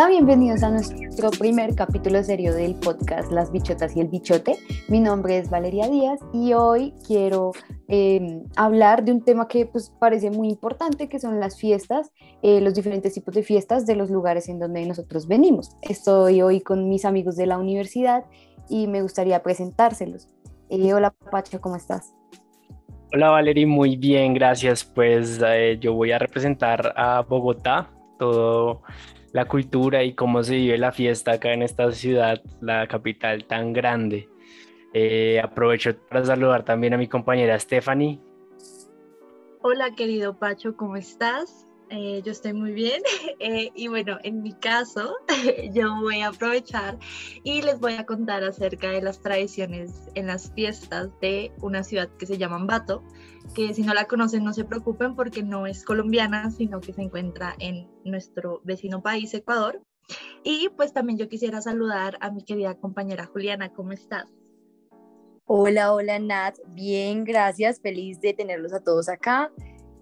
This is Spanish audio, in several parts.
Hola, bienvenidos a nuestro primer capítulo serio del podcast Las Bichotas y el Bichote. Mi nombre es Valeria Díaz y hoy quiero em, hablar de un tema que pues, parece muy importante, que son las fiestas, eh, los diferentes tipos de fiestas de los lugares en donde nosotros venimos. Estoy hoy con mis amigos de la universidad y me gustaría presentárselos. Eh, hola, Pacho, ¿cómo estás? Hola, Valeria, muy bien, gracias. Pues eh, yo voy a representar a Bogotá, todo la cultura y cómo se vive la fiesta acá en esta ciudad, la capital tan grande. Eh, aprovecho para saludar también a mi compañera Stephanie. Hola querido Pacho, ¿cómo estás? Eh, yo estoy muy bien eh, y bueno, en mi caso yo voy a aprovechar y les voy a contar acerca de las tradiciones en las fiestas de una ciudad que se llama Ambato, que si no la conocen no se preocupen porque no es colombiana, sino que se encuentra en nuestro vecino país, Ecuador. Y pues también yo quisiera saludar a mi querida compañera Juliana, ¿cómo estás? Hola, hola Nat, bien, gracias, feliz de tenerlos a todos acá.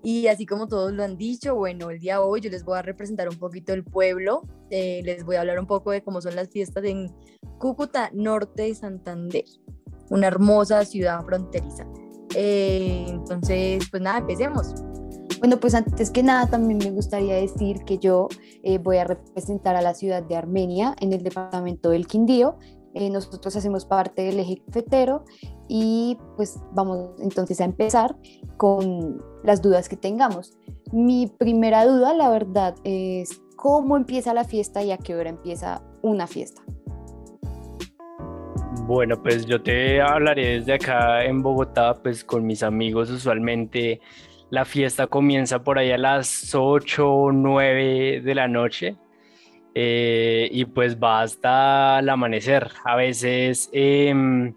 Y así como todos lo han dicho, bueno, el día hoy yo les voy a representar un poquito el pueblo, eh, les voy a hablar un poco de cómo son las fiestas en Cúcuta, norte de Santander, una hermosa ciudad fronteriza. Eh, entonces, pues nada, empecemos. Bueno, pues antes que nada también me gustaría decir que yo eh, voy a representar a la ciudad de Armenia en el departamento del Quindío eh, nosotros hacemos parte del eje cafetero y pues vamos entonces a empezar con las dudas que tengamos. Mi primera duda, la verdad, es cómo empieza la fiesta y a qué hora empieza una fiesta. Bueno, pues yo te hablaré desde acá en Bogotá, pues con mis amigos usualmente la fiesta comienza por ahí a las 8 o 9 de la noche eh, y pues va hasta el amanecer. A veces, em,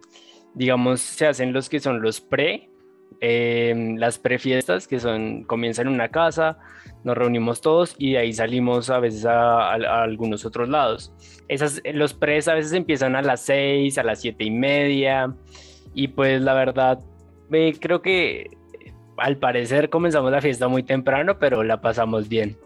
digamos, se hacen los que son los pre, em, las prefiestas, que son, comienzan en una casa, nos reunimos todos y de ahí salimos a veces a, algunos otros lados. Esas, los pres a veces empiezan a las seis, a las siete y media, y pues la verdad, creo que al parecer comenzamos la fiesta muy temprano, pero la pasamos bien.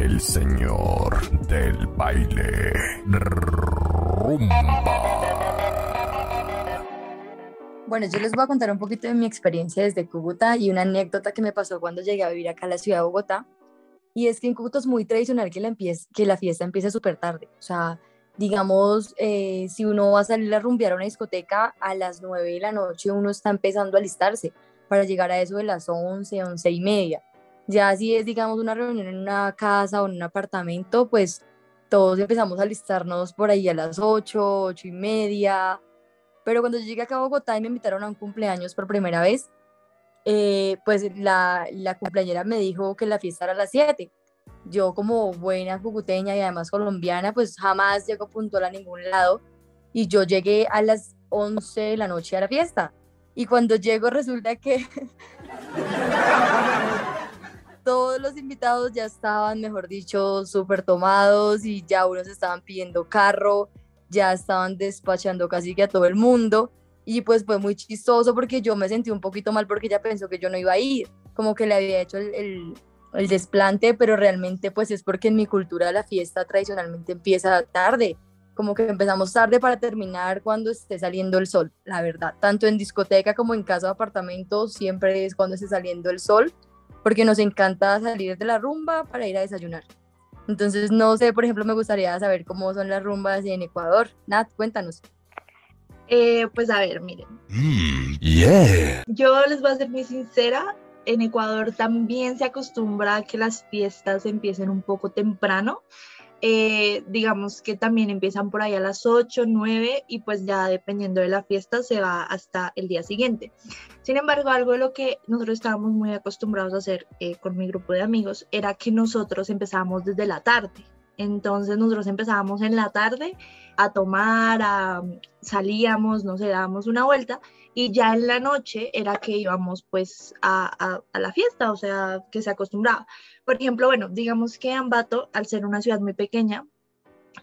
El señor del baile. Rumba. Bueno, yo les voy a contar un poquito de mi experiencia desde Cúcuta y una anécdota que me pasó cuando llegué a vivir acá a la ciudad de Bogotá. Y es que en Cúcuta es muy tradicional que la, que la fiesta empiece súper tarde. O sea, digamos, eh, si uno va a salir a rumbear a una discoteca a las 9 de la noche, uno está empezando a alistarse para llegar a eso de las 11, 11 y media. Ya si es, digamos, una reunión en una casa o en un apartamento, pues todos empezamos a alistarnos por ahí a las 8, 8 y media. Pero cuando yo llegué acá a Bogotá y me invitaron a un cumpleaños por primera vez, eh, pues la, la cumpleañera me dijo que la fiesta era a las 7. Yo como buena cucuteña y además colombiana, pues jamás llego puntual a ningún lado. Y yo llegué a las 11 de la noche a la fiesta. Y cuando llego resulta que todos los invitados ya estaban, mejor dicho, súper tomados y ya unos estaban pidiendo carro, ya estaban despachando casi que a todo el mundo. Y pues fue muy chistoso porque yo me sentí un poquito mal porque ella pensó que yo no iba a ir, como que le había hecho el, el desplante, pero realmente pues es porque en mi cultura la fiesta tradicionalmente empieza tarde como que empezamos tarde para terminar cuando esté saliendo el sol, la verdad. Tanto en discoteca como en casa o apartamento siempre es cuando esté saliendo el sol, porque nos encanta salir de la rumba para ir a desayunar. Entonces, no sé, por ejemplo, me gustaría saber cómo son las rumbas en Ecuador. Nat, cuéntanos. Eh, pues a ver, miren. Mm, yeah. Yo les voy a ser muy sincera. En Ecuador también se acostumbra a que las fiestas empiecen un poco temprano. Eh, digamos que también empiezan por ahí a las 8, 9 y pues ya dependiendo de la fiesta se va hasta el día siguiente. Sin embargo, algo de lo que nosotros estábamos muy acostumbrados a hacer eh, con mi grupo de amigos era que nosotros empezábamos desde la tarde. Entonces nosotros empezábamos en la tarde a tomar, a, salíamos, no sé, dábamos una vuelta y ya en la noche era que íbamos pues a, la fiesta, o sea, que se acostumbraba. Por ejemplo, bueno, digamos que Ambato, al ser una ciudad muy pequeña,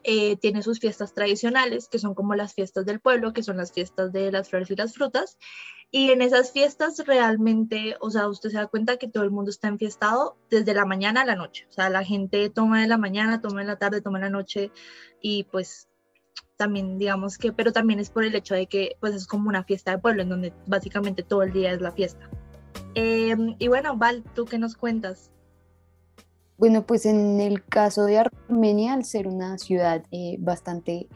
eh, tiene sus fiestas tradicionales, que son como las fiestas del pueblo, que son las fiestas de las flores y las frutas. Y en esas fiestas realmente, o sea, usted se da cuenta que todo el mundo está enfiestado desde la mañana a la noche. O sea, la gente toma de la mañana, toma de la tarde, toma de la noche y pues también digamos que, pero también es por el hecho de que pues es como una fiesta de pueblo en donde básicamente todo el día es la fiesta. Em, y bueno, Val, ¿tú qué nos cuentas? Bueno, pues en el caso de Armenia, al ser una ciudad eh, bastante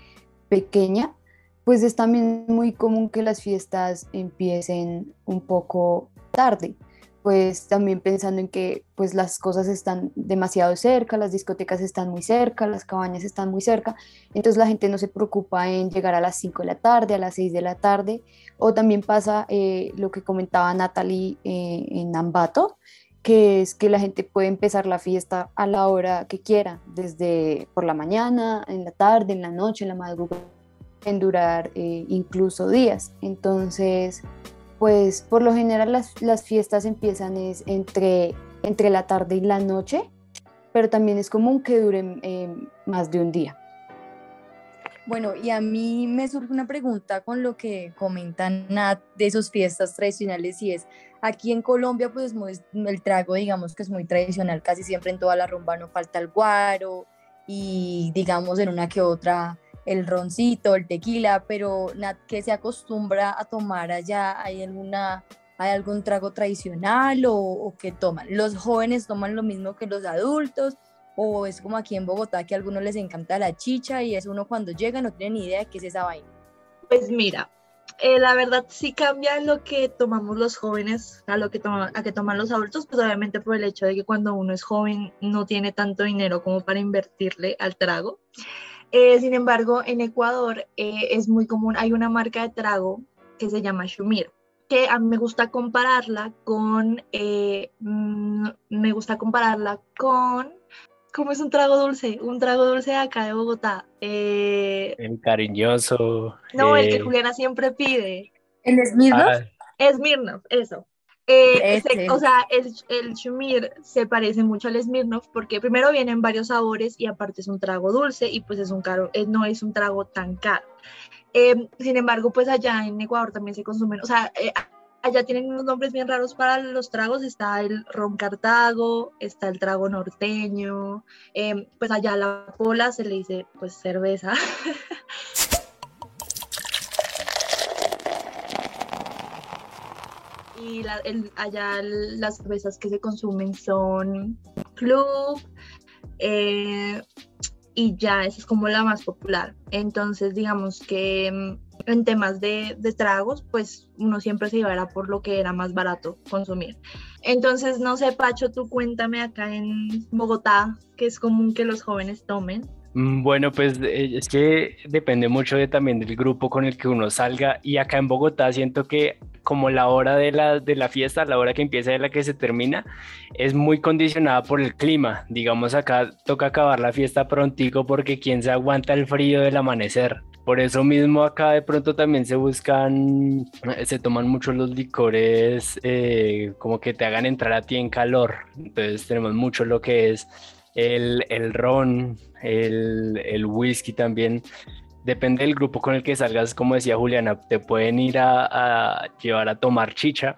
pequeña, pues es también muy común que las fiestas empiecen un poco tarde, pues también pensando en que pues las cosas están demasiado cerca, las discotecas están muy cerca, las cabañas están muy cerca, entonces la gente no se preocupa en llegar a las 5 de la tarde, a las 6 de la tarde, o también pasa eh, lo que comentaba Natalie eh, en Ambato, que es que la gente puede empezar la fiesta a la hora que quiera, desde por la mañana, en la tarde, en la noche, en la madrugada, en durar eh, incluso días. Entonces, pues por lo general las, las, fiestas empiezan es entre, entre la tarde y la noche, pero también es común que duren eh, más de un día. Bueno, y a mí me surge una pregunta con lo que comentan de sus fiestas tradicionales y es, aquí en Colombia pues el trago digamos que es muy tradicional, casi siempre en toda la rumba no falta el guaro y digamos en una que otra el roncito, el tequila, pero Nat, ¿qué se acostumbra a tomar allá? ¿Hay alguna... ¿Hay algún trago tradicional o, o qué toman? ¿Los jóvenes toman lo mismo que los adultos? o es como aquí en Bogotá que a algunos les encanta la chicha y es uno cuando llega no tiene ni idea de qué es esa vaina. Pues mira, eh, la verdad sí cambia lo que tomamos los jóvenes a lo que, toma, a que toman los adultos, pues obviamente por el hecho de que cuando uno es joven no tiene tanto dinero como para invertirle al trago. Eh, sin embargo, en Ecuador eh, es muy común, hay una marca de trago que se llama Shumir, que a mí me gusta compararla con, mm, me gusta compararla con ¿Cómo es un trago dulce? Un trago dulce acá de Bogotá. Eh, el cariñoso. No, el que eh, Juliana siempre pide. ¿El Smirnoff? Ah, Smirnoff, eso. Eh, este. o sea, el, el Shumir se parece mucho al Smirnoff porque primero vienen varios sabores y aparte es un trago dulce y pues es un caro, no es un trago tan caro. sin embargo, pues allá en Ecuador también se consumen, o sea, allá tienen unos nombres bien raros para los tragos. Está el ron cartago, está el trago norteño. Em, pues allá la pola se le dice pues cerveza. y allá las cervezas que se consumen son Club. Eh, y ya esa es como la más popular. Entonces, digamos que em, en temas de, de, tragos, pues uno siempre se iba por lo que era más barato consumir. Entonces, no sé, Pacho, tú cuéntame acá en Bogotá, que es común que los jóvenes tomen. Mm, bueno, pues eh, es que depende mucho de, también del grupo con el que uno salga y acá en Bogotá siento que como la hora de la, de la fiesta, la hora que empieza y la que se termina, es muy condicionada por el clima. Digamos acá toca acabar la fiesta prontico porque quién se aguanta el frío del amanecer. Por eso mismo acá de pronto también se buscan, se toman mucho los licores eh, como que te hagan entrar a ti en calor. Entonces tenemos mucho lo que es el, el ron, el, el, whisky también. Depende del grupo con el que salgas, como decía Juliana, te pueden ir a, llevar a tomar chicha,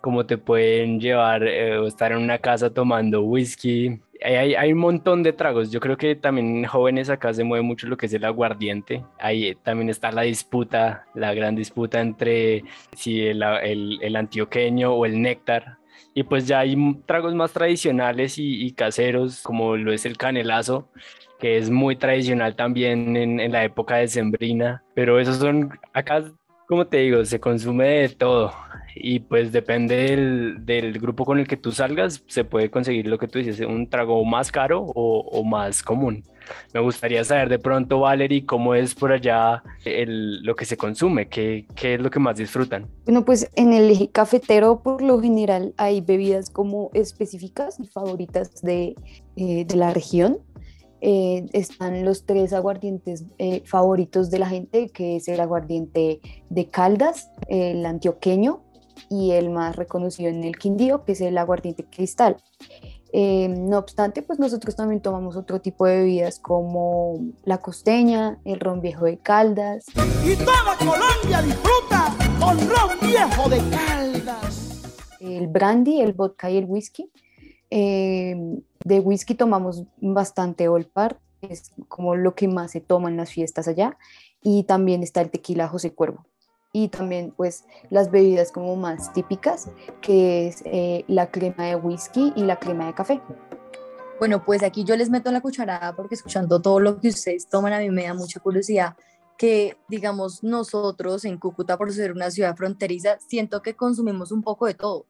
como te pueden llevar eh, o estar en una casa tomando whisky. Hay, hay, un montón de tragos. Yo creo que también jóvenes acá se mueve mucho lo que es el aguardiente. Ahí también está la disputa, la gran disputa entre si el, el, el antioqueño o el néctar y pues ya hay tragos más tradicionales y, caseros, como lo es el canelazo, que es muy tradicional también en, en la época de Sembrina. Pero esos son, acá, como te digo, se consume de todo. Y pues depende del, del, grupo con el que tú salgas, se puede conseguir lo que tú dices, un trago más caro o, más común. Me gustaría saber de pronto, Valerie, cómo es por allá el, lo que se consume, qué, qué, es lo que más disfrutan. Bueno, pues en el eje cafetero por lo general hay bebidas como específicas y favoritas de, eh, de la región. Eh, están los tres aguardientes eh, favoritos de la gente, que es el aguardiente de Caldas, el antioqueño y el más reconocido en el Quindío, que es el aguardiente cristal. Eh, no obstante, pues nosotros también tomamos otro tipo de bebidas como la costeña, el ron viejo de Caldas. Y toda Colombia disfruta con ron viejo de Caldas. El brandy, el vodka y el whisky. Eh, de whisky tomamos bastante Old Park, es como lo que más se toma en las fiestas allá. Y también está el tequila José Cuervo y también pues las bebidas como más típicas, que es eh, la crema de whisky y la crema de café. Bueno, pues aquí yo les meto la cucharada porque escuchando todo lo que ustedes toman a mí me da mucha curiosidad que digamos nosotros en Cúcuta por ser una ciudad fronteriza siento que consumimos un poco de todo.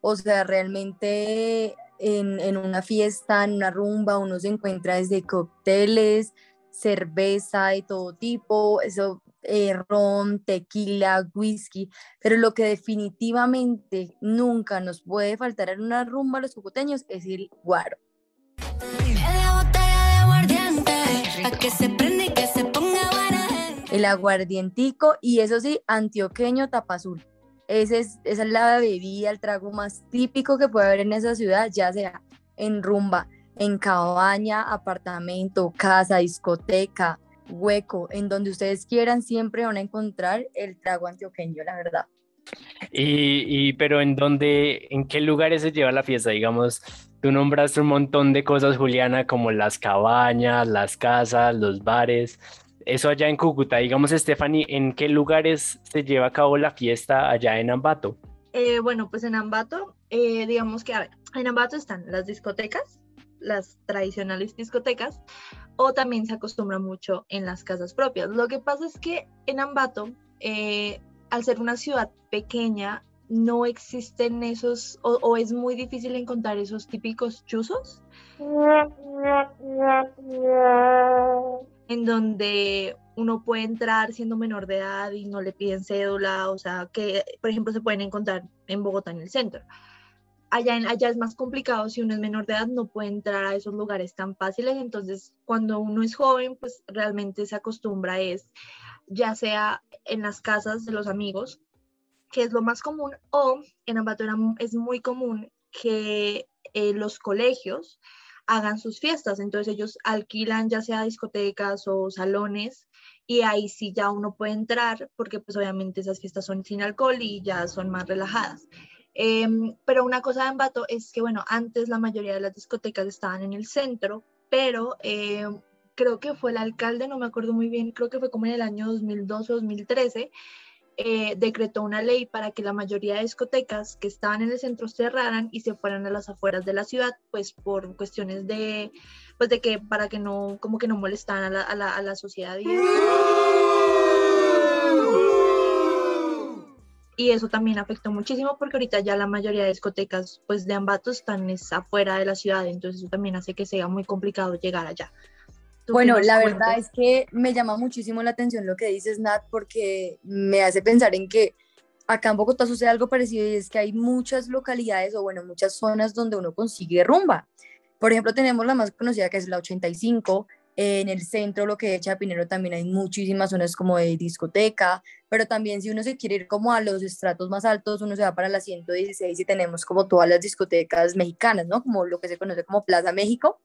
O sea, realmente en, en una fiesta, en una rumba, uno se encuentra desde cócteles, cerveza de todo tipo, eso eh, ron, tequila, whisky, pero lo que definitivamente nunca nos puede faltar en una rumba a los cucuteños es el guaro. El aguardientico y eso sí, antioqueño tapa azul. Ese es, esa es la bebida, el trago más típico que puede haber en esa ciudad, ya sea en rumba, en cabaña, apartamento, casa, discoteca, hueco, en donde ustedes quieran, siempre van a encontrar el trago antioqueño, la verdad. Y, y, pero en dónde, en qué lugares se lleva la fiesta, digamos, tú nombraste un montón de cosas, Juliana, como las cabañas, las casas, los bares, eso allá en Cúcuta, digamos, Stephanie, ¿en qué lugares se lleva a cabo la fiesta allá en Ambato? Eh, bueno, pues en Ambato, eh, digamos que, a ver, en Ambato están las discotecas, las tradicionales discotecas, o también se acostumbra mucho en las casas propias. Lo que pasa es que en Ambato, eh, al ser una ciudad pequeña, no existen esos, o, o, es muy difícil encontrar esos típicos chuzos, en donde uno puede entrar siendo menor de edad y no le piden cédula, o sea, que por ejemplo se pueden encontrar en Bogotá en el centro allá, allá es más complicado, si uno es menor de edad no puede entrar a esos lugares tan fáciles, entonces cuando uno es joven, pues realmente se acostumbra es ya sea en las casas de los amigos, que es lo más común, o en Ambato es muy común que eh, los colegios hagan sus fiestas, entonces ellos alquilan ya sea discotecas o salones y ahí sí ya uno puede entrar porque pues obviamente esas fiestas son sin alcohol y ya son más relajadas. Em, pero una cosa de Ambato es que, bueno, antes la mayoría de las discotecas estaban en el centro, pero em, creo que fue el alcalde, no me acuerdo muy bien, creo que fue como en el año 2012 o 2013, eh, decretó una ley para que la mayoría de discotecas que estaban en el centro cerraran y se fueran a las afueras de la ciudad, pues por cuestiones de, pues de que para que no, como que no molestaran a la, a la, a la sociedad. Y y eso también afectó muchísimo porque ahorita ya la mayoría de discotecas pues de Ambato están afuera de la ciudad, entonces eso también hace que sea muy complicado llegar allá. Bueno, la verdad es que me llama muchísimo la atención lo que dices, Nat, porque me hace pensar en que acá en Bogotá sucede algo parecido y es que hay muchas localidades o bueno, muchas zonas donde uno consigue rumba. Por ejemplo, tenemos la más conocida que es la 85, en el centro, lo que es Chapinero, también hay muchísimas zonas como de discoteca, pero también si uno se quiere ir como a los estratos más altos, uno se va para la 116 y tenemos como todas las discotecas mexicanas, ¿no? Como lo que se conoce como Plaza México.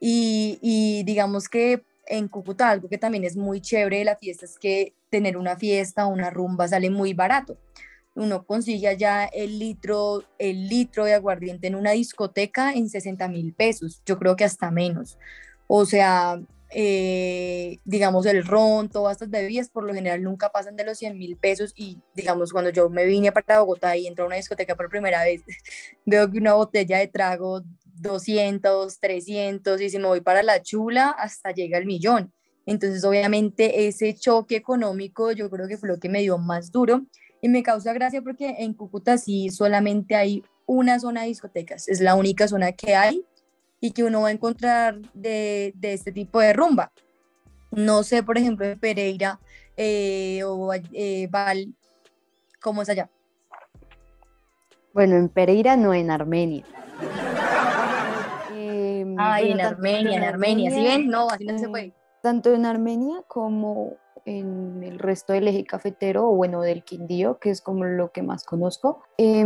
Y, digamos que en Cúcuta algo que también es muy chévere de la fiesta es que tener una fiesta o una rumba sale muy barato. Uno consigue allá el litro, el litro de aguardiente en una discoteca en 60 mil pesos, yo creo que hasta menos. O sea, eh, digamos, el ron, todas estas bebidas por lo general nunca pasan de los 100 mil pesos y digamos, cuando yo me vine para Bogotá y entro a una discoteca por primera vez, veo que una botella de trago 200, 300 y si me voy para la chula hasta llega el millón. Entonces, obviamente, ese choque económico yo creo que fue lo que me dio más duro y me causa gracia porque en Cúcuta sí solamente hay una zona de discotecas, es la única zona que hay y que uno va a encontrar de, de este tipo de rumba. No sé, por ejemplo, en Pereira eh, o eh, Val, ¿cómo es allá? Bueno, en Pereira no, en Armenia. eh, ah, bueno, en Armenia, en Armenia, ¿sí ven? No, así no se puede. Tanto en Armenia como en el resto del eje cafetero, o bueno, del Quindío, que es como lo que más conozco, eh,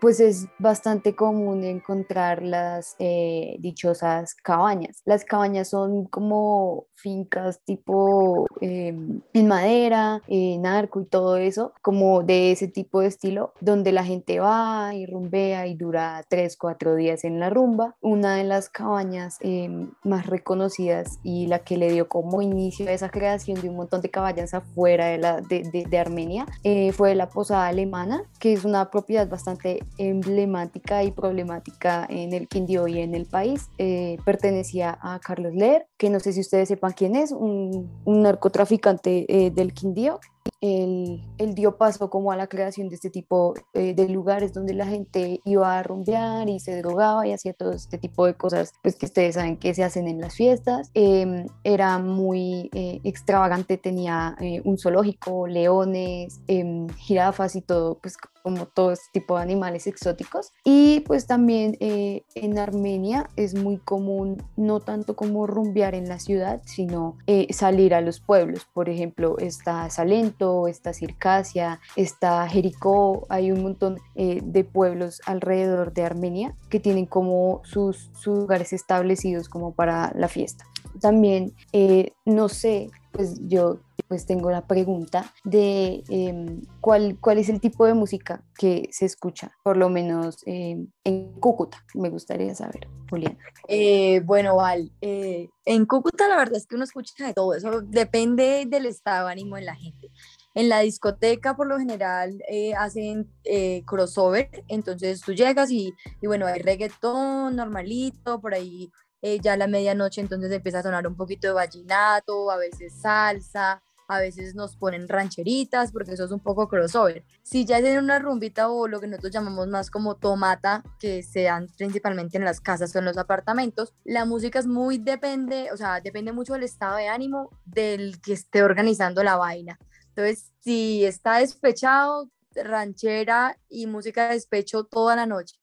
pues es bastante común encontrar las eh, dichosas cabañas. Las cabañas son como fincas tipo em, en madera, en arco y todo eso, como de ese tipo de estilo, donde la gente va y rumbea y dura tres, cuatro días en la rumba. Una de las cabañas em, más reconocidas y la que le dio como inicio a esa creación de un montón de cabañas afuera de, la, de, de, Armenia eh, fue la Posada Alemana, que es una propiedad bastante emblemática y problemática en el Quindío y en el país. Eh, pertenecía a Carlos Leer, que no sé si ustedes sepan quién es, un, narcotraficante eh, del Quindío él, dio paso como a la creación de este tipo eh, de lugares donde la gente iba a rumbear y se drogaba y hacía todo este tipo de cosas pues que ustedes saben que se hacen en las fiestas. Em, era muy extravagante, tenía un zoológico, leones, em, jirafas y todo, pues como todo este tipo de animales exóticos. Y pues también en Armenia es muy común, no tanto como rumbear en la ciudad, sino salir a los pueblos. Por ejemplo, está Salento, está Circasia, está Jericó, hay un montón eh, de pueblos alrededor de Armenia que tienen como sus, lugares establecidos como para la fiesta. También, eh, no sé, pues yo pues tengo la pregunta de em, ¿cuál, cuál es el tipo de música que se escucha, por lo menos em, en Cúcuta. Me gustaría saber, Julián. Eh, bueno, Val, en Cúcuta la verdad es que uno escucha de todo, eso depende del estado de ánimo de la gente. En la discoteca por lo general eh, hacen eh, crossover, entonces tú llegas y, y, bueno, hay reggaetón normalito, por ahí eh, ya a la medianoche entonces empieza a sonar un poquito de vallenato, a veces salsa, a veces nos ponen rancheritas porque eso es un poco crossover. Si ya es en una rumbita o lo que nosotros llamamos más como tomata, que se dan principalmente en las casas o en los apartamentos, la música es muy depende, o sea, depende mucho del estado de ánimo del que esté organizando la vaina. Entonces, si está despechado, ranchera y música de despecho toda la noche.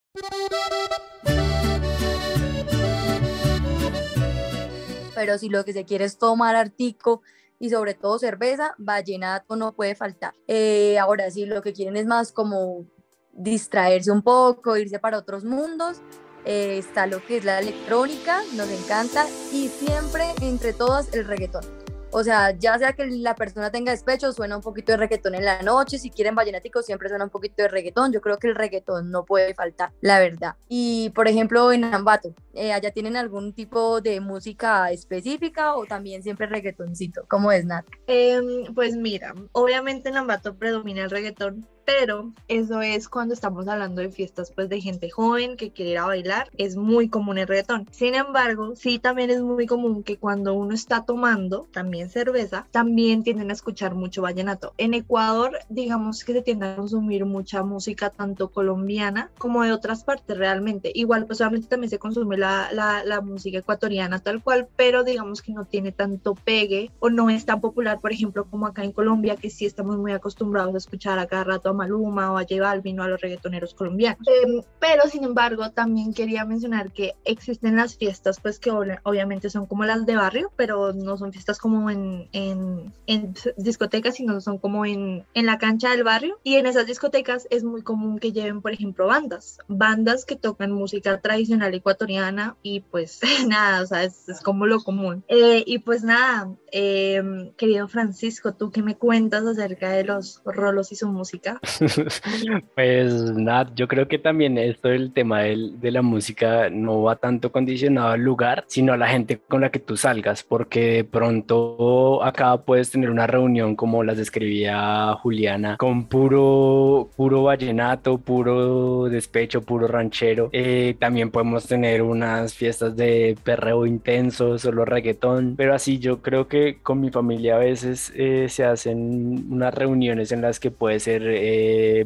Pero si lo que se quiere es tomar artico y sobre todo cerveza, vallenato no puede faltar. Eh, ahora, si lo que quieren es más como distraerse un poco, irse para otros mundos, eh, está lo que es la electrónica, nos encanta, y siempre entre todas el reggaetón. O sea, ya sea que la persona tenga despecho, suena un poquito de reggaetón en la noche, si quieren vallenático siempre suena un poquito de reggaetón, yo creo que el reggaetón no puede faltar, la verdad. Y por ejemplo en Ambato, eh, ¿allá tienen algún tipo de música específica o también siempre reggaetoncito? ¿Cómo es, Nat? Em, pues mira, obviamente en Ambato predomina el reggaetón, pero eso es cuando estamos hablando de fiestas pues de gente joven que quiere ir a bailar, es muy común el reggaetón. Sin embargo, sí también es muy común que cuando uno está tomando también cerveza, también tienden a escuchar mucho vallenato. En Ecuador, digamos que se tiende a consumir mucha música tanto colombiana como de otras partes realmente. Igual pues obviamente también se consume la, la, la música ecuatoriana tal cual, pero digamos que no tiene tanto pegue o no es tan popular, por ejemplo, como acá en Colombia, que sí estamos muy acostumbrados a escuchar a cada rato a Maluma o a J Balvin o a los reggaetoneros colombianos. Em, pero sin embargo, también quería mencionar que existen las fiestas, pues que obviamente son como las de barrio, pero no son fiestas como en, en, en discotecas, sino son como en, en la cancha del barrio. Y en esas discotecas es muy común que lleven, por ejemplo, bandas, bandas que tocan música tradicional ecuatoriana y pues nada, o sea, es, es como lo común. Eh, y pues nada, eh, querido Francisco, ¿tú qué me cuentas acerca de los rolos y su música? pues nada, yo creo que también esto del tema del, de la música no va tanto condicionado al lugar, sino a la gente con la que tú salgas, porque de pronto acá puedes tener una reunión como las describía Juliana, con puro, puro vallenato, puro despecho, puro ranchero. Eh, también podemos tener unas fiestas de perreo intenso, solo reggaetón, pero así yo creo que con mi familia a veces eh, se hacen unas reuniones en las que puede ser... Eh,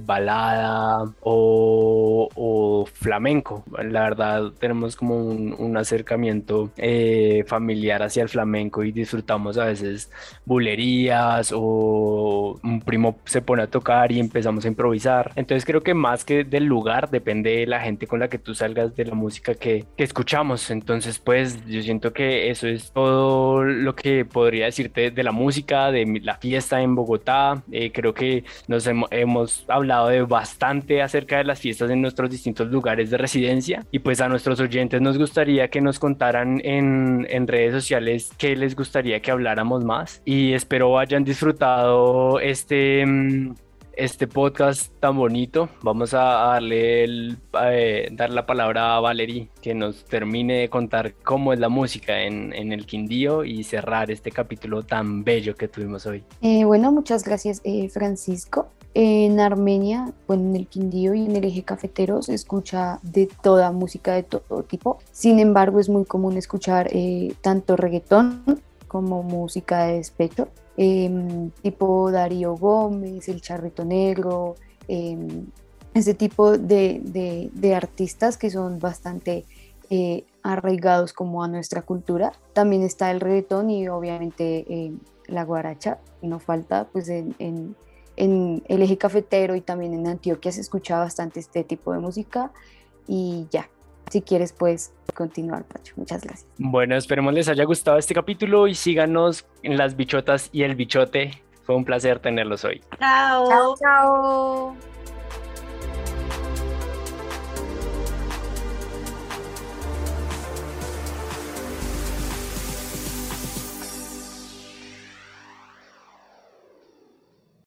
balada o, flamenco. La verdad, tenemos como un, acercamiento eh, familiar hacia el flamenco y disfrutamos a veces bulerías o un primo se pone a tocar y empezamos a improvisar. Entonces creo que más que del lugar depende de la gente con la que tú salgas, de la música que, que escuchamos. Entonces pues yo siento que eso es todo lo que podría decirte de la música, de la fiesta en Bogotá. Eh, creo que nos hemos, hemos hablado de bastante acerca de las fiestas en nuestros distintos lugares de residencia. Y pues a nuestros oyentes nos gustaría que nos contaran en, en redes sociales qué les gustaría que habláramos más. Y espero hayan disfrutado este mm, este podcast tan bonito. Vamos a darle el, eh, dar la palabra a Valerie que nos termine de contar cómo es la música en, el Quindío y cerrar este capítulo tan bello que tuvimos hoy. Eh, bueno, muchas gracias eh, Francisco. En Armenia, bueno, en el Quindío y en el eje cafetero se escucha de toda música de todo tipo. Sin embargo, es muy común escuchar eh, tanto reggaetón como música de despecho, em, tipo Darío Gómez, El Charrito Negro, em, ese tipo de, artistas que son bastante eh, arraigados como a nuestra cultura. También está el reggaetón y obviamente eh, la guaracha, no falta pues en- en el eje cafetero y también en Antioquia se escucha bastante este tipo de música y ya, si quieres puedes continuar, Pacho. Muchas gracias. Bueno, esperemos les haya gustado este capítulo y síganos en las bichotas y el bichote. Fue un placer tenerlos hoy. Chao. Chao, chao.